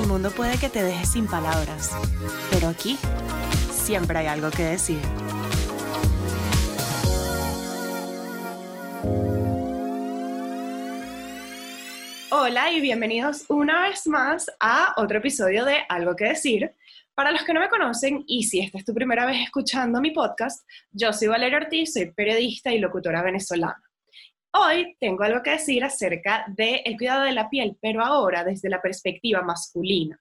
El mundo puede que te deje sin palabras, pero aquí siempre hay algo que decir. Hola y bienvenidos una vez más a otro episodio de Algo que decir. Para los que no me conocen, y si esta es tu primera vez escuchando mi podcast, yo soy Valeria Ortiz, soy periodista y locutora venezolana. Hoy tengo algo que decir acerca del cuidado de la piel, pero ahora desde la perspectiva masculina.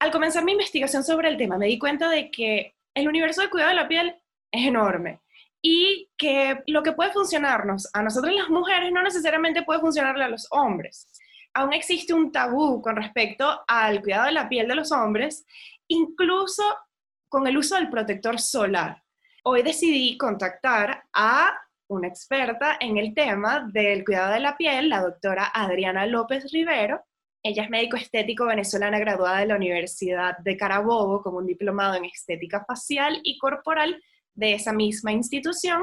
Al comenzar mi investigación sobre el tema, me di cuenta de que el universo del cuidado de la piel es enorme y que lo que puede funcionarnos a nosotros las mujeres no necesariamente puede funcionarle a los hombres. Aún existe un tabú con respecto al cuidado de la piel de los hombres, incluso con el uso del protector solar. Hoy decidí contactar a una experta en el tema del cuidado de la piel, la doctora Adriana López Rivero. Ella es médico estético venezolana graduada de la Universidad de Carabobo como un diplomado en estética facial y corporal de esa misma institución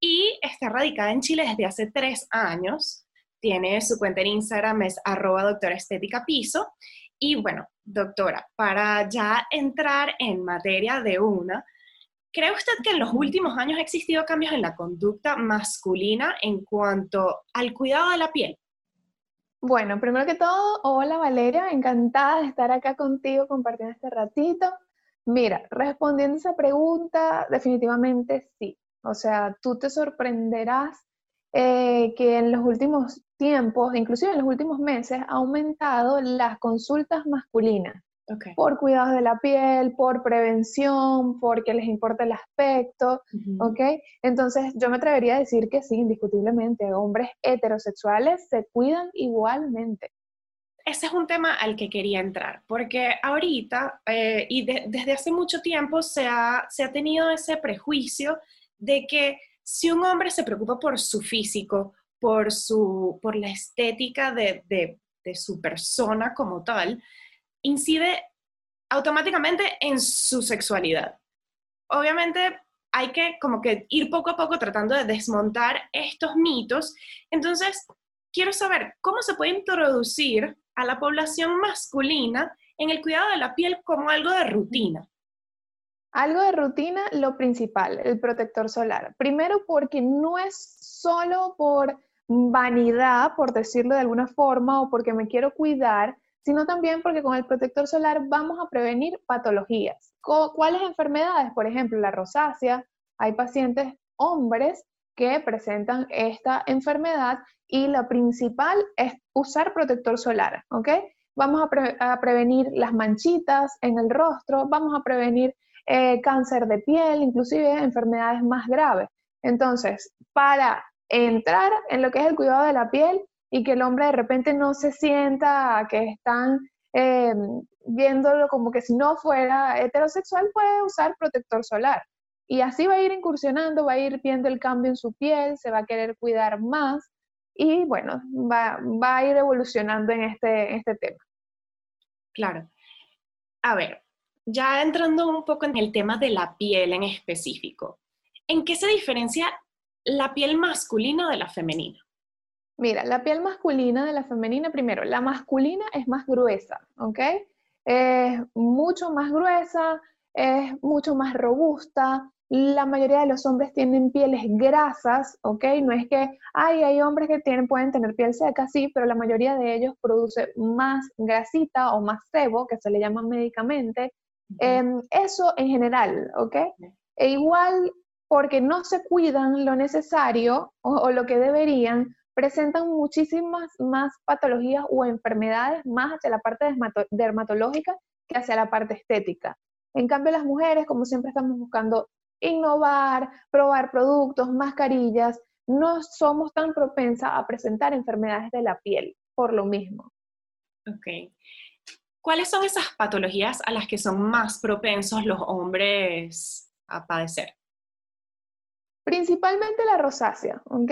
y está radicada en Chile desde hace tres años. Tiene su cuenta en Instagram, es arroba doctora estética piso. Y bueno, doctora, para ya entrar en materia de una, ¿Cree usted que en los últimos años ha existido cambios en la conducta masculina en cuanto al cuidado de la piel? Bueno, primero que todo, hola Valeria, encantada de estar acá contigo compartiendo este ratito. Mira, respondiendo a esa pregunta, definitivamente sí. O sea, tú te sorprenderás eh, que en los últimos tiempos, inclusive en los últimos meses, ha aumentado las consultas masculinas por cuidados de la piel, por prevención, porque les importa el aspecto, ¿ok? Entonces yo me atrevería a decir que sí, indiscutiblemente, hombres heterosexuales se cuidan igualmente. Ese es un tema al que quería entrar, porque ahorita eh, y desde hace mucho tiempo se ha, se ha tenido ese prejuicio de que si un hombre se preocupa por su físico, por, su, por la estética de, de, de su persona como tal, incide automáticamente en su sexualidad. Obviamente hay que como que ir poco a poco tratando de desmontar estos mitos. Entonces, quiero saber cómo se puede introducir a la población masculina en el cuidado de la piel como algo de rutina. Algo de rutina, lo principal, el protector solar. Primero porque no es solo por vanidad, por decirlo de alguna forma, o porque me quiero cuidar, sino también porque con el protector solar vamos a prevenir patologías. ¿Cuáles enfermedades? Por ejemplo, la rosácea. Hay pacientes hombres que presentan esta enfermedad y la principal es usar protector solar, ¿ok? Vamos a, prevenir las manchitas en el rostro, vamos a prevenir eh, cáncer de piel, inclusive enfermedades más graves. Entonces, para entrar en lo que es el cuidado de la piel, y que el hombre de repente no se sienta que están eh, viéndolo como que si no fuera heterosexual puede usar protector solar. Y así va a ir incursionando, va a ir viendo el cambio en su piel, se va a querer cuidar más y bueno, va, a ir evolucionando en este, este tema. Claro. A ver, ya entrando un poco en el tema de la piel en específico, ¿en qué se diferencia la piel masculina de la femenina? Mira, la piel masculina de la femenina, primero, la masculina es más gruesa, ¿ok? Es mucho más gruesa, es mucho más robusta. La mayoría de los hombres tienen pieles grasas, ¿ok? No es que, ay, hay hombres que tienen, pueden tener piel seca, sí, pero la mayoría de ellos produce más grasita o más sebo, que se le llama médicamente. Em, eso en general, ¿ok? E igual, porque no se cuidan lo necesario o lo que deberían, presentan muchísimas más patologías o enfermedades más hacia la parte dermatológica que hacia la parte estética. En cambio, las mujeres, como siempre estamos buscando innovar, probar productos, mascarillas, no somos tan propensas a presentar enfermedades de la piel por lo mismo. Ok. ¿Cuáles son esas patologías a las que son más propensos los hombres a padecer? Principalmente la rosácea, ¿ok?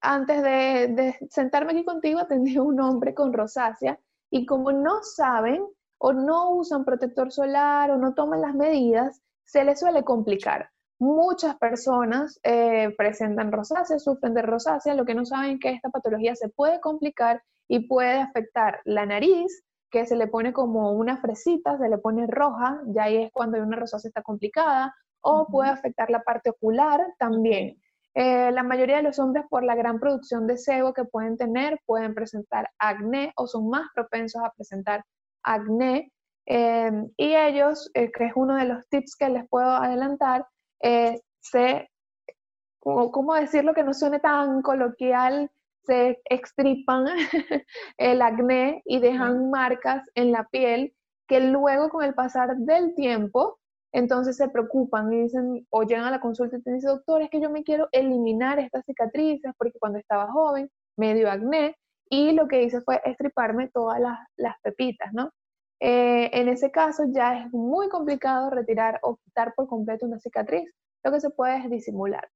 antes de, sentarme aquí contigo atendí a un hombre con rosácea y como no saben o no usan protector solar o no toman las medidas, se les suele complicar. Muchas personas eh, presentan rosácea, sufren de rosácea, lo que no saben es que esta patología se puede complicar y puede afectar la nariz, que se le pone como una fresita, se le pone roja, ya ahí es cuando una rosácea está complicada, o puede afectar la parte ocular también. Eh, la mayoría de los hombres, por la gran producción de sebo que pueden tener, pueden presentar acné o son más propensos a presentar acné. Em, y ellos, eh, que es uno de los tips que les puedo adelantar, se, ¿cómo decirlo que no suene tan coloquial? Se extripan el acné y dejan marcas en la piel que luego con el pasar del tiempo, entonces se preocupan y dicen, o llegan a la consulta y te dicen, doctor, es que yo me quiero eliminar estas cicatrices porque cuando estaba joven me dio acné y lo que hice fue estriparme todas las, las pepitas, ¿no? Eh, en ese caso ya es muy complicado retirar o quitar por completo una cicatriz. Lo que se puede es disimular.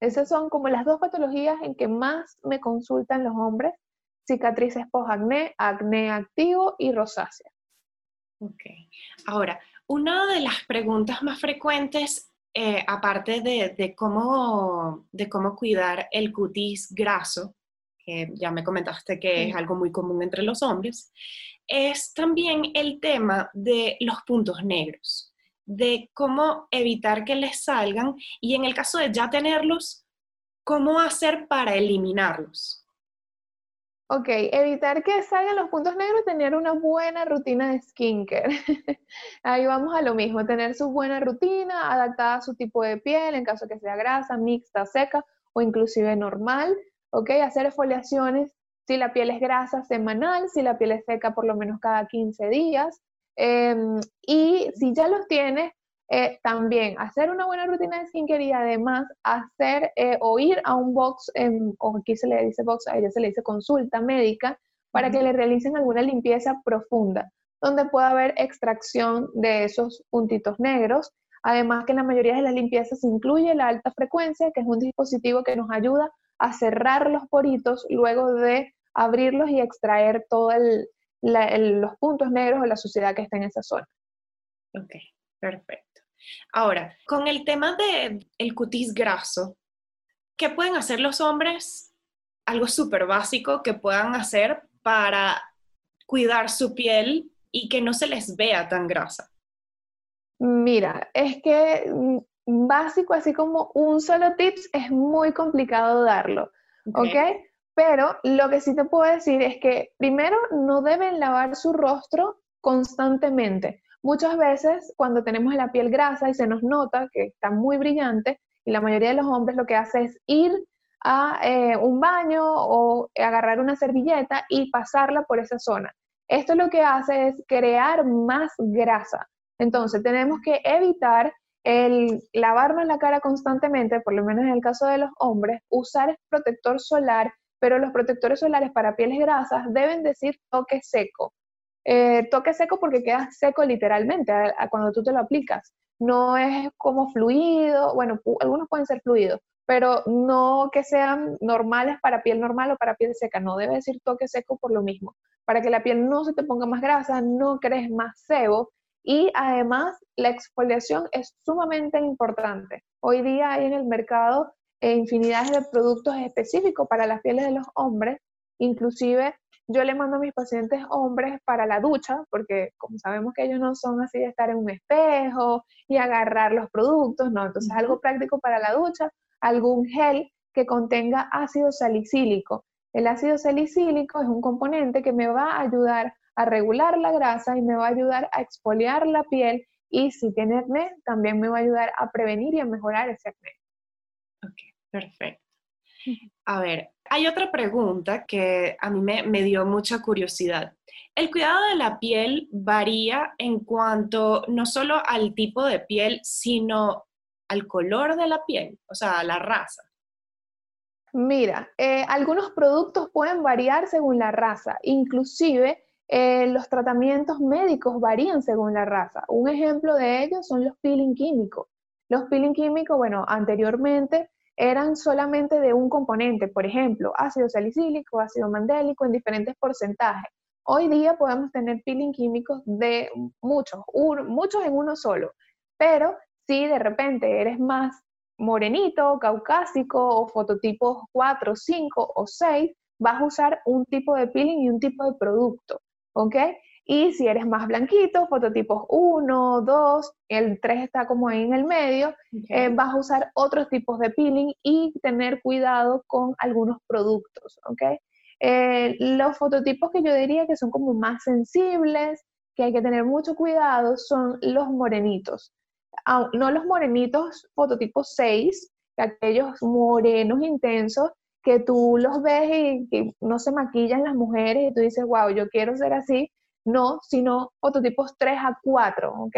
Esas son como las dos patologías en que más me consultan los hombres, cicatrices post-acné, acné activo y rosácea. Ok. Ahora, una de las preguntas más frecuentes, eh, aparte de, cómo, de cómo cuidar el cutis graso, que ya me comentaste que es algo muy común entre los hombres, es también el tema de los puntos negros, de cómo evitar que les salgan y en el caso de ya tenerlos, cómo hacer para eliminarlos. Ok, evitar que salgan los puntos negros, tener una buena rutina de skincare. Ahí vamos a lo mismo, tener su buena rutina adaptada a su tipo de piel, en caso que sea grasa, mixta, seca o inclusive normal. Ok, hacer exfoliaciones si la piel es grasa semanal, si la piel es seca por lo menos cada 15 días. Em, y si ya los tienes, eh, también hacer una buena rutina de skincare y además hacer eh, o ir a un box, o aquí se le dice box, a ella se le dice consulta médica, para que le realicen alguna limpieza profunda, donde pueda haber extracción de esos puntitos negros. Además que en la mayoría de las limpiezas incluye la alta frecuencia, que es un dispositivo que nos ayuda a cerrar los poritos luego de abrirlos y extraer todos los puntos negros o la suciedad que está en esa zona. Ok, perfecto. Ahora, con el tema del el cutis graso, ¿qué pueden hacer los hombres? Algo súper básico que puedan hacer para cuidar su piel y que no se les vea tan grasa. Mira, es que mm, básico, así como un solo tips, es muy complicado darlo, ¿ok? Pero lo que sí te puedo decir es que primero no deben lavar su rostro constantemente. Muchas veces cuando tenemos la piel grasa y se nos nota que está muy brillante, y la mayoría de los hombres lo que hace es ir a eh, un baño o agarrar una servilleta y pasarla por esa zona. Esto lo que hace es crear más grasa. Entonces tenemos que evitar lavarnos la cara constantemente, por lo menos en el caso de los hombres, usar protector solar pero los protectores solares para pieles grasas deben decir toque seco. Eh, toque seco porque queda seco literalmente cuando tú te lo aplicas. No es como fluido, bueno, algunos pueden ser fluidos, pero no que sean normales para piel normal o para piel seca. No debe decir toque seco por lo mismo. Para que la piel no se te ponga más grasa, no crees más sebo y además la exfoliación es sumamente importante. Hoy día hay en el mercado e infinidades de productos específicos para las pieles de los hombres. Inclusive yo le mando a mis pacientes hombres para la ducha, porque como sabemos que ellos no son así de estar en un espejo y agarrar los productos, no, entonces algo práctico para la ducha, algún gel que contenga ácido salicílico. El ácido salicílico es un componente que me va a ayudar a regular la grasa y me va a ayudar a exfoliar la piel y si tiene acné, también me va a ayudar a prevenir y a mejorar ese acné. Ok, perfecto. A ver, hay otra pregunta que a mí me, dio mucha curiosidad. El cuidado de la piel varía en cuanto no solo al tipo de piel, sino al color de la piel, o sea, a la raza. Mira, eh, algunos productos pueden variar según la raza, inclusive eh, los tratamientos médicos varían según la raza. Un ejemplo de ello son los peeling químicos. Los peeling químicos, bueno, anteriormente eran solamente de un componente, por ejemplo, ácido salicílico, ácido mandélico en diferentes porcentajes. Hoy día podemos tener peeling químicos de muchos, muchos en uno solo, pero si de repente eres más morenito, caucásico o fototipos 4, 5 o 6, vas a usar un tipo de peeling y un tipo de producto, ¿ok? Y si eres más blanquito, fototipos 1, 2, el 3 está como ahí en el medio, eh, vas a usar otros tipos de peeling y tener cuidado con algunos productos, ¿ok? Eh, los fototipos que yo diría que son como más sensibles, que hay que tener mucho cuidado, son los morenitos. no los morenitos fototipos 6, aquellos morenos intensos que tú los ves y que no se maquillan las mujeres y tú dices, wow, yo quiero ser así. No, sino fototipos 3 a 4, ¿ok?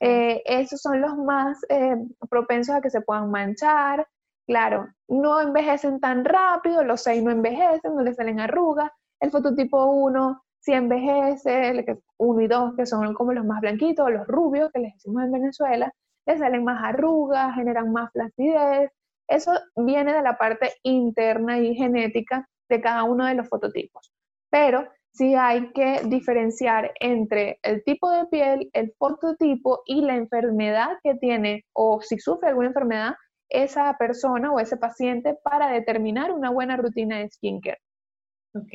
Eh, esos son los más eh, propensos a que se puedan manchar. Claro, no envejecen tan rápido, los 6 no envejecen, no les salen arrugas. El fototipo 1 sí envejece, el 1 y 2, que son como los más blanquitos, los rubios, que les decimos en Venezuela, les salen más arrugas, generan más flacidez. Eso viene de la parte interna y genética de cada uno de los fototipos. Pero sí hay que diferenciar entre el tipo de piel, el fototipo y la enfermedad que tiene o si sufre alguna enfermedad esa persona o ese paciente para determinar una buena rutina de skincare. Ok.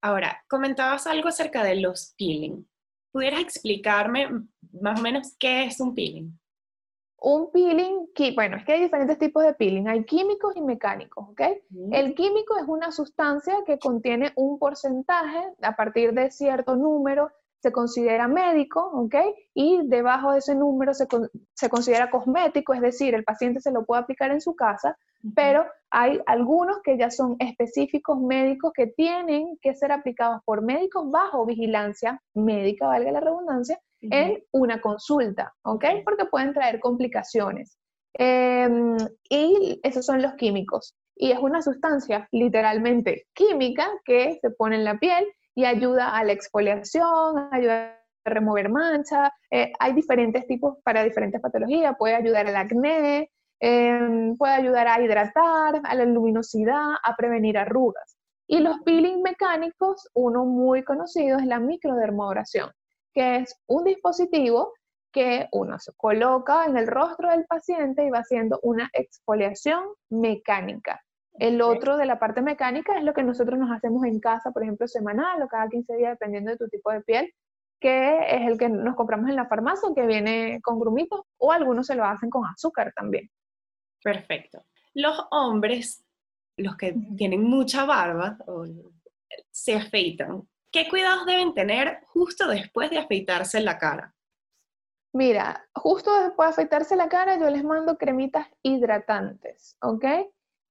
Ahora, comentabas algo acerca de los peeling. ¿Pudieras explicarme más o menos qué es un peeling? Un peeling, bueno, es que hay diferentes tipos de peeling, hay químicos y mecánicos, ¿ok? El químico es una sustancia que contiene un porcentaje a partir de cierto número se considera médico, ¿ok? Y debajo de ese número se, se, considera cosmético, es decir, el paciente se lo puede aplicar en su casa, pero hay algunos que ya son específicos médicos que tienen que ser aplicados por médicos bajo vigilancia médica, valga la redundancia, en una consulta, ¿ok? Porque pueden traer complicaciones. Em, y esos son los químicos. Y es una sustancia literalmente química que se pone en la piel y ayuda a la exfoliación, ayuda a remover manchas. Eh, hay diferentes tipos para diferentes patologías. Puede ayudar al acné, em, puede ayudar a hidratar, a la luminosidad, a prevenir arrugas. Y los peeling mecánicos, uno muy conocido es la microdermoabrasión, que es un dispositivo que uno se coloca en el rostro del paciente y va haciendo una exfoliación mecánica. El otro de la parte mecánica es lo que nosotros nos hacemos en casa, por ejemplo, semanal o cada 15 días, dependiendo de tu tipo de piel, que es el que nos compramos en la farmacia, que viene con grumitos, o algunos se lo hacen con azúcar también. Perfecto. Los hombres, los que tienen mucha barba, se afeitan. ¿Qué cuidados deben tener justo después de afeitarse la cara? Mira, justo después de afeitarse la cara, yo les mando cremitas hidratantes, ¿ok?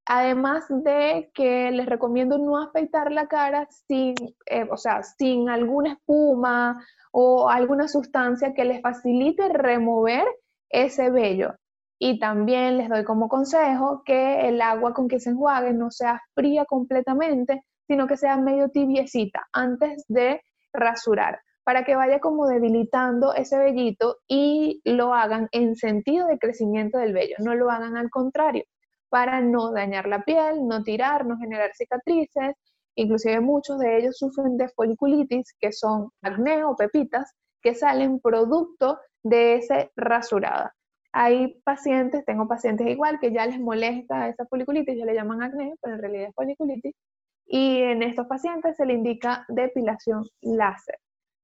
Además de que les recomiendo no afeitar la cara sin, eh, o sea, sin alguna espuma o alguna sustancia que les facilite remover ese vello. Y también les doy como consejo que el agua con que se enjuague no sea fría completamente, sino que sea medio tibiecita antes de rasurar, para que vaya como debilitando ese vellito y lo hagan en sentido de crecimiento del vello, no lo hagan al contrario para no dañar la piel, no tirar, no generar cicatrices. Inclusive muchos de ellos sufren de foliculitis, que son acné o pepitas, que salen producto de esa rasurada. Hay pacientes, tengo pacientes igual, que ya les molesta esa foliculitis, ya le llaman acné, pero en realidad es foliculitis. Y en estos pacientes se le indica depilación láser,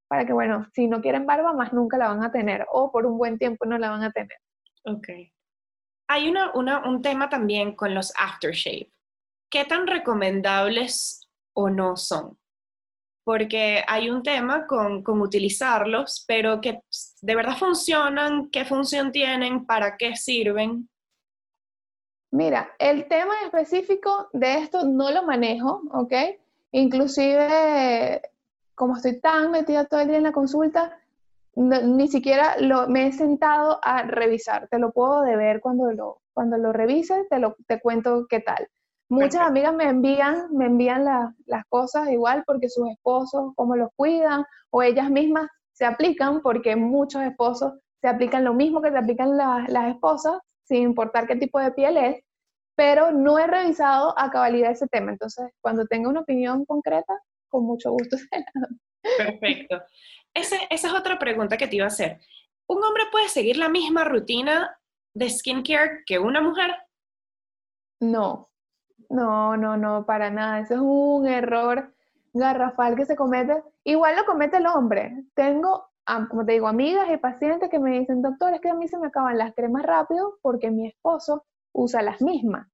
para que, bueno, si no quieren barba, más nunca la van a tener, o por un buen tiempo no la van a tener. Ok hay un tema también con los aftershave. ¿Qué tan recomendables o no son? Porque hay un tema con, utilizarlos, pero que de verdad funcionan, qué función tienen, para qué sirven. Mira, el tema específico de esto no lo manejo, ¿ok? Inclusive, como estoy tan metida todo el día en la consulta, ni siquiera lo, me he sentado a revisar, te lo puedo deber cuando lo, cuando lo revise, te, lo, te cuento qué tal. Muchas amigas me envían, me envían las cosas igual porque sus esposos, cómo los cuidan, o ellas mismas se aplican porque muchos esposos se aplican lo mismo que se aplican las esposas, sin importar qué tipo de piel es, pero no he revisado a cabalidad ese tema. Entonces, cuando tenga una opinión concreta, con mucho gusto se la Perfecto esa es otra pregunta que te iba a hacer. ¿Un hombre puede seguir la misma rutina de skincare que una mujer? No, no, no, no, para nada. Eso es un error garrafal que se comete, igual lo comete el hombre. Tengo, como te digo, amigas y pacientes que me dicen, doctor, es que a mí se me acaban las cremas rápido porque mi esposo usa las mismas.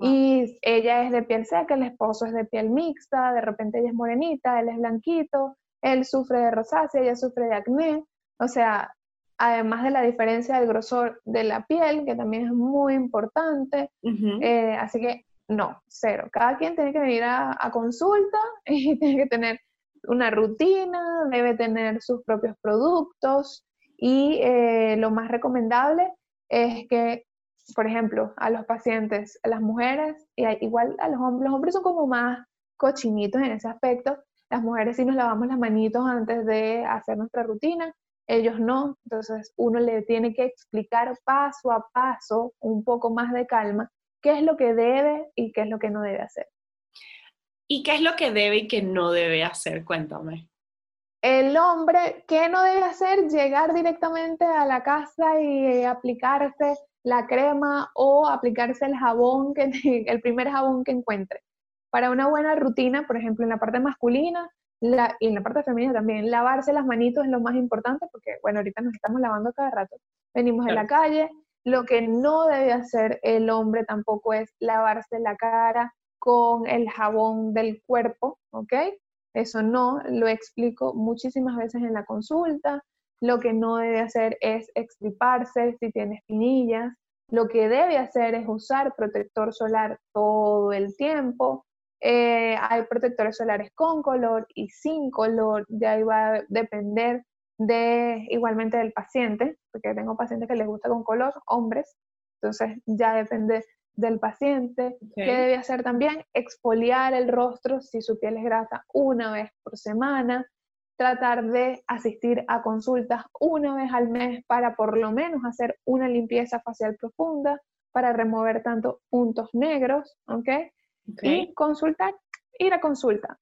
Y ella es de piel seca, el esposo es de piel mixta, de repente ella es morenita, él es blanquito, él sufre de rosácea, ella sufre de acné. O sea, además de la diferencia del grosor de la piel, que también es muy importante. Eh, así que no, cero. Cada quien tiene que venir a, consulta y tiene que tener una rutina, debe tener sus propios productos y eh, lo más recomendable es que, por ejemplo, a los pacientes, a las mujeres, y igual a los hombres, los hombres son como más cochinitos en ese aspecto, las mujeres sí nos lavamos las manitos antes de hacer nuestra rutina, ellos no, entonces uno le tiene que explicar paso a paso, un poco más de calma, qué es lo que debe y qué es lo que no debe hacer. ¿Y qué es lo que debe y qué no debe hacer? Cuéntame. El hombre, ¿qué no debe hacer? Llegar directamente a la casa y aplicarse la crema o aplicarse el jabón, que, el primer jabón que encuentre. Para una buena rutina, por ejemplo, en la parte masculina la, y en la parte femenina también, lavarse las manitos es lo más importante porque, bueno, ahorita nos estamos lavando cada rato. Venimos de la calle, lo que no debe hacer el hombre tampoco es lavarse la cara con el jabón del cuerpo, ¿ok? Eso no, lo explico muchísimas veces en la consulta. Lo que no debe hacer es extriparse si tiene espinillas. Lo que debe hacer es usar protector solar todo el tiempo. Eh, hay protectores solares con color y sin color, de ahí va a depender de igualmente del paciente, porque tengo pacientes que les gusta con color, hombres, entonces ya depende del paciente. ¿Qué debe hacer también? Exfoliar el rostro si su piel es grasa una vez por semana, tratar de asistir a consultas una vez al mes para por lo menos hacer una limpieza facial profunda, para remover tanto puntos negros, ¿ok? Y consultar, ir a consulta.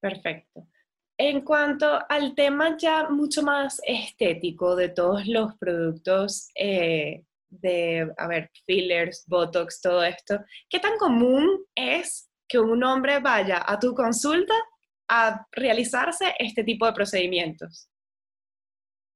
Perfecto. En cuanto al tema ya mucho más estético de todos los productos eh, de, a ver, fillers, botox, todo esto, ¿qué tan común es que un hombre vaya a tu consulta a realizarse este tipo de procedimientos?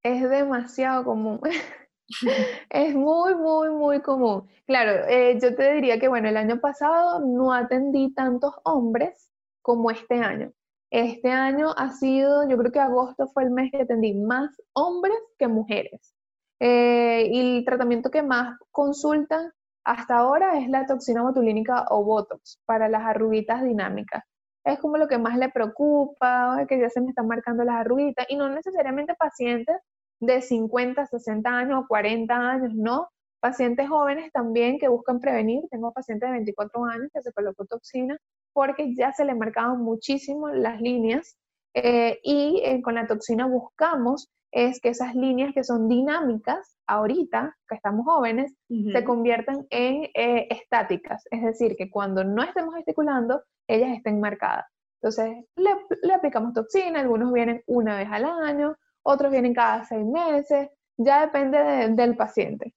Es demasiado común. es muy, muy, muy común. Claro, eh, yo te diría que, bueno, el año pasado no atendí tantos hombres como este año. Este año ha sido, yo creo que agosto fue el mes que atendí más hombres que mujeres. Eh, y el tratamiento que más consultan hasta ahora es la toxina botulínica o Botox para las arruguitas dinámicas. Es como lo que más le preocupa, que ya se me están marcando las arruguitas, y no necesariamente pacientes de 50, 60 años o 40 años, no. Pacientes jóvenes también que buscan prevenir. Tengo pacientes de 24 años que se colocó toxina porque ya se le marcaban muchísimo las líneas eh, y eh, con la toxina buscamos es que esas líneas que son dinámicas ahorita, que estamos jóvenes, se conviertan en eh, estáticas, es decir, que cuando no estemos gesticulando, ellas estén marcadas. Entonces, le, aplicamos toxina, algunos vienen una vez al año, otros vienen cada seis meses, ya depende del paciente.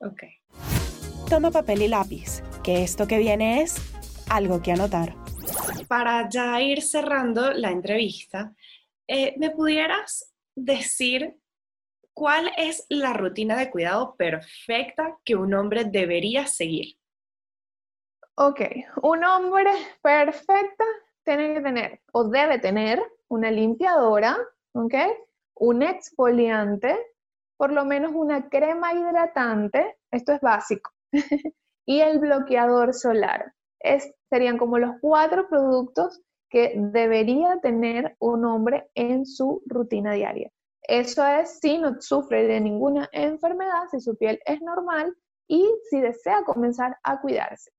Ok. Toma papel y lápiz, que esto que viene es algo que anotar. Para ya ir cerrando la entrevista, eh, ¿me pudieras decir cuál es la rutina de cuidado perfecta que un hombre debería seguir? Ok, un hombre perfecto tiene que tener o debe tener una limpiadora, ¿ok? Un exfoliante, por lo menos una crema hidratante, esto es básico, y el bloqueador solar serían como los cuatro productos que debería tener un hombre en su rutina diaria. Eso es si no sufre de ninguna enfermedad, si su piel es normal y si desea comenzar a cuidarse.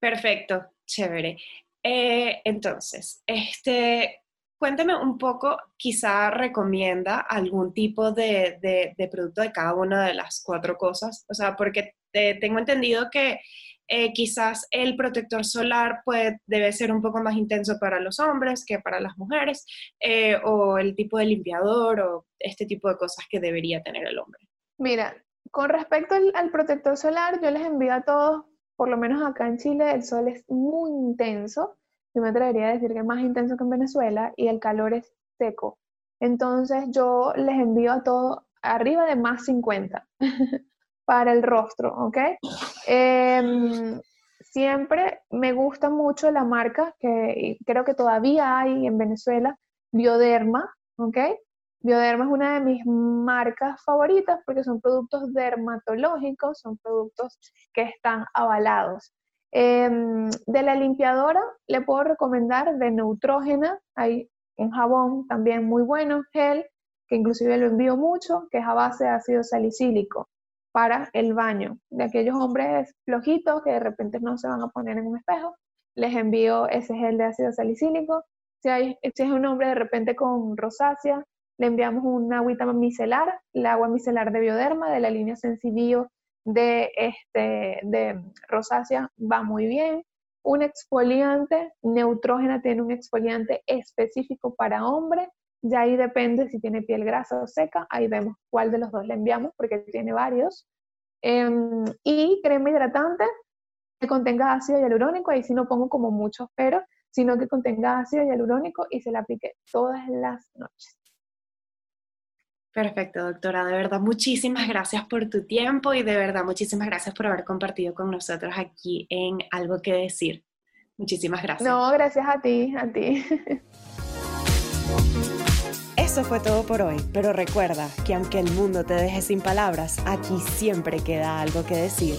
Perfecto, chévere. Eh, entonces, este, cuéntame un poco, quizá recomienda algún tipo de, de, producto de cada una de las cuatro cosas, o sea, porque tengo entendido que eh, quizás el protector solar puede, debe ser un poco más intenso para los hombres que para las mujeres, eh, o el tipo de limpiador o este tipo de cosas que debería tener el hombre. Mira, con respecto al, protector solar, yo les envío a todos, por lo menos acá en Chile, el sol es muy intenso. yo me atrevería a decir que es más intenso que en Venezuela y el calor es seco. Entonces yo les envío a todo arriba de más 50 para el rostro, ¿ok? Em, siempre me gusta mucho la marca que creo que todavía hay en Venezuela, Bioderma, ¿ok? Bioderma es una de mis marcas favoritas porque son productos dermatológicos, son productos que están avalados. Em, de la limpiadora le puedo recomendar de Neutrógena, hay un jabón también muy bueno, gel, que inclusive lo envío mucho, que es a base de ácido salicílico para el baño. De aquellos hombres flojitos que de repente no se van a poner en un espejo, les envío ese gel de ácido salicílico. Si, hay, si es un hombre de repente con rosácea, le enviamos una agüita micelar, el agua micelar de bioderma de la línea Sensibio de, este, de rosácea va muy bien. Un exfoliante, Neutrógena tiene un exfoliante específico para hombre, ya ahí depende si tiene piel grasa o seca, ahí vemos cuál de los dos le enviamos porque tiene varios. Em, y crema hidratante que contenga ácido hialurónico, ahí sí no pongo como muchos pero, sino que contenga ácido hialurónico y se la aplique todas las noches. Perfecto, doctora. De verdad, muchísimas gracias por tu tiempo y de verdad, muchísimas gracias por haber compartido con nosotros aquí en Algo que Decir. Muchísimas gracias. No, gracias a ti, a ti. Eso fue todo por hoy, pero recuerda que aunque el mundo te deje sin palabras, aquí siempre queda algo que decir.